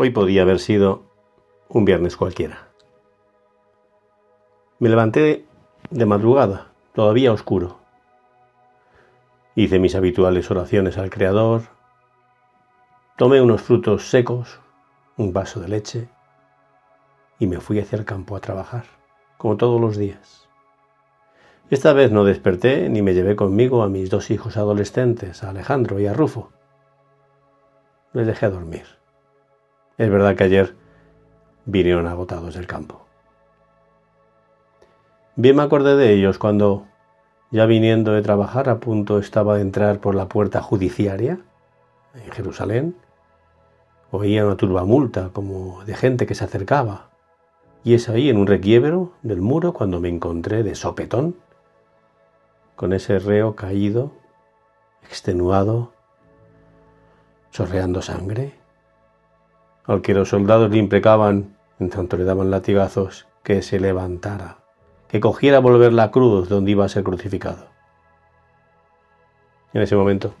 Hoy podía haber sido un viernes cualquiera. Me levanté de madrugada, todavía oscuro. Hice mis habituales oraciones al Creador, tomé unos frutos secos, un vaso de leche y me fui hacia el campo a trabajar, como todos los días. Esta vez no desperté ni me llevé conmigo a mis dos hijos adolescentes, a Alejandro y a Rufo. Les dejé dormir. Es verdad que ayer vinieron agotados del campo. Bien me acordé de ellos cuando, ya viniendo de trabajar, a punto estaba de entrar por la puerta judiciaria en Jerusalén. Oía una turbamulta como de gente que se acercaba. Y es ahí, en un requiebro del muro, cuando me encontré de sopetón con ese reo caído, extenuado, chorreando sangre al que los soldados le imprecaban, en tanto le daban latigazos, que se levantara, que cogiera volver la cruz donde iba a ser crucificado. En ese momento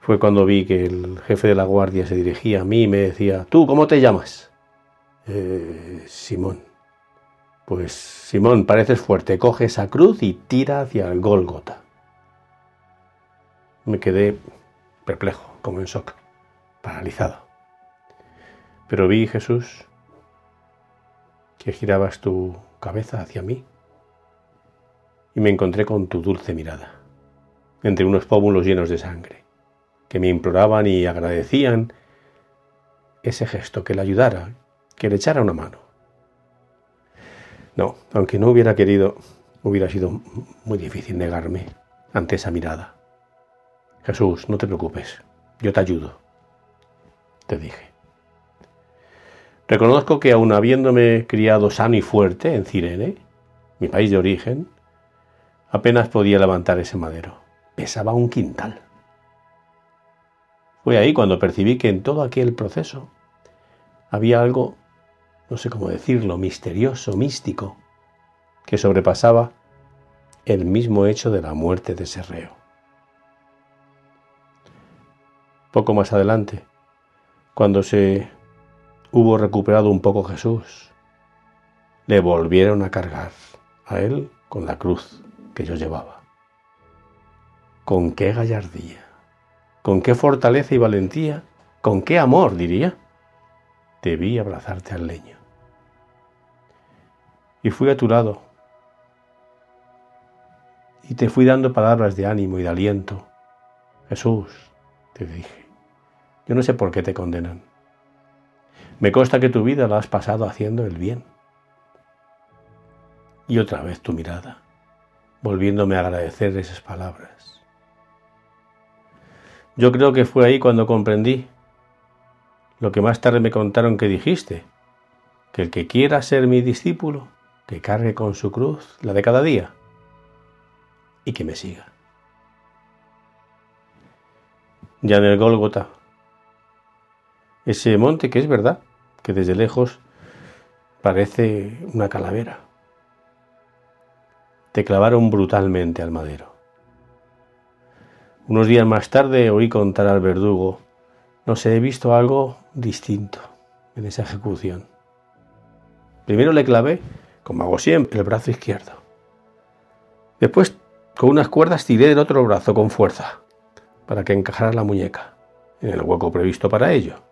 fue cuando vi que el jefe de la guardia se dirigía a mí y me decía, ¿tú cómo te llamas? Eh, Simón. Pues Simón, pareces fuerte, coge esa cruz y tira hacia el Gólgota. Me quedé perplejo, como en shock, paralizado. Pero vi, Jesús, que girabas tu cabeza hacia mí y me encontré con tu dulce mirada, entre unos pómulos llenos de sangre, que me imploraban y agradecían ese gesto, que le ayudara, que le echara una mano. No, aunque no hubiera querido, hubiera sido muy difícil negarme ante esa mirada. Jesús, no te preocupes, yo te ayudo, te dije. Reconozco que aun habiéndome criado sano y fuerte en Cirene, mi país de origen, apenas podía levantar ese madero. Pesaba un quintal. Fue ahí cuando percibí que en todo aquel proceso había algo, no sé cómo decirlo, misterioso, místico, que sobrepasaba el mismo hecho de la muerte de Serreo. Poco más adelante, cuando se hubo recuperado un poco Jesús, le volvieron a cargar a él con la cruz que yo llevaba. Con qué gallardía, con qué fortaleza y valentía, con qué amor, diría, debí abrazarte al leño. Y fui a tu lado y te fui dando palabras de ánimo y de aliento. Jesús, te dije, yo no sé por qué te condenan. Me consta que tu vida la has pasado haciendo el bien. Y otra vez tu mirada, volviéndome a agradecer esas palabras. Yo creo que fue ahí cuando comprendí lo que más tarde me contaron que dijiste, que el que quiera ser mi discípulo, que cargue con su cruz la de cada día y que me siga. Ya en el Gólgota, ese monte que es verdad, desde lejos parece una calavera. Te clavaron brutalmente al madero. Unos días más tarde oí contar al verdugo, no sé, he visto algo distinto en esa ejecución. Primero le clavé, como hago siempre, el brazo izquierdo. Después, con unas cuerdas tiré del otro brazo con fuerza, para que encajara la muñeca, en el hueco previsto para ello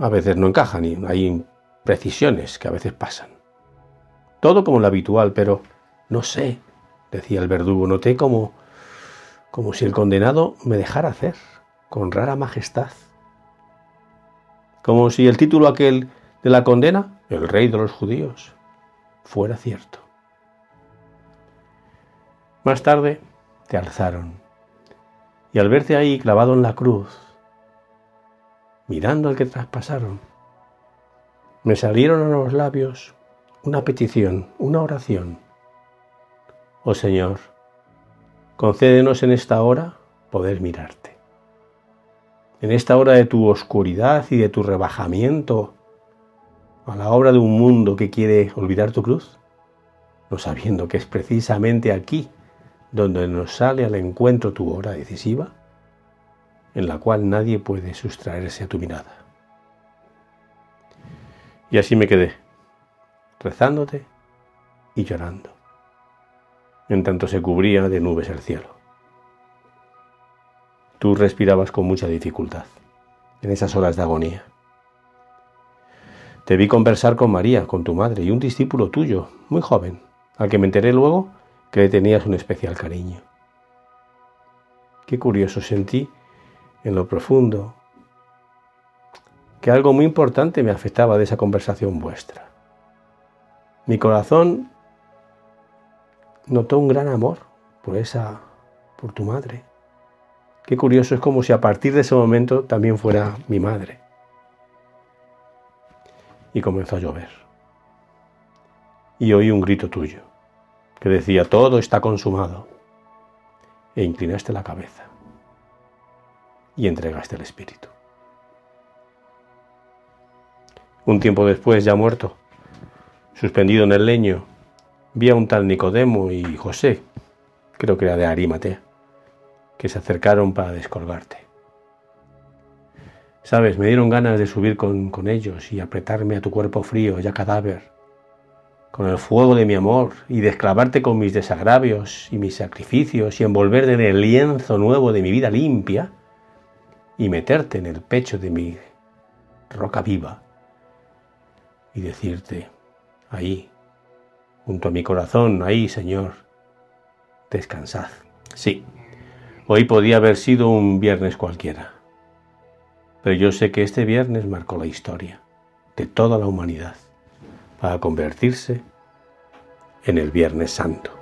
a veces no encajan y hay imprecisiones que a veces pasan. Todo como lo habitual, pero no sé, decía el verdugo, noté como, como si el condenado me dejara hacer, con rara majestad. Como si el título aquel de la condena, el rey de los judíos, fuera cierto. Más tarde te alzaron, y al verte ahí clavado en la cruz, mirando al que traspasaron, me salieron a los labios una petición, una oración. Oh Señor, concédenos en esta hora poder mirarte. En esta hora de tu oscuridad y de tu rebajamiento a la obra de un mundo que quiere olvidar tu cruz, no sabiendo que es precisamente aquí donde nos sale al encuentro tu hora decisiva, en la cual nadie puede sustraerse a tu mirada. Y así me quedé, rezándote y llorando, en tanto se cubría de nubes el cielo. Tú respirabas con mucha dificultad en esas horas de agonía. Te vi conversar con María, con tu madre y un discípulo tuyo, muy joven, al que me enteré luego que le tenías un especial cariño. Qué curioso sentí en lo profundo que algo muy importante me afectaba de esa conversación vuestra. Mi corazón notó un gran amor por esa, por tu madre. Qué curioso es como si a partir de ese momento también fuera mi madre. Y comenzó a llover. Y oí un grito tuyo, que decía, todo está consumado. E inclinaste la cabeza y entregaste el espíritu. Un tiempo después, ya muerto, suspendido en el leño, vi a un tal Nicodemo y José, creo que era de Arimatea que se acercaron para descolgarte. Sabes, me dieron ganas de subir con, con ellos y apretarme a tu cuerpo frío, ya cadáver, con el fuego de mi amor y de esclavarte con mis desagravios y mis sacrificios y envolverte en el lienzo nuevo de mi vida limpia y meterte en el pecho de mi roca viva y decirte, ahí, junto a mi corazón, ahí, Señor, descansad. Sí, Hoy podía haber sido un viernes cualquiera, pero yo sé que este viernes marcó la historia de toda la humanidad para convertirse en el Viernes Santo.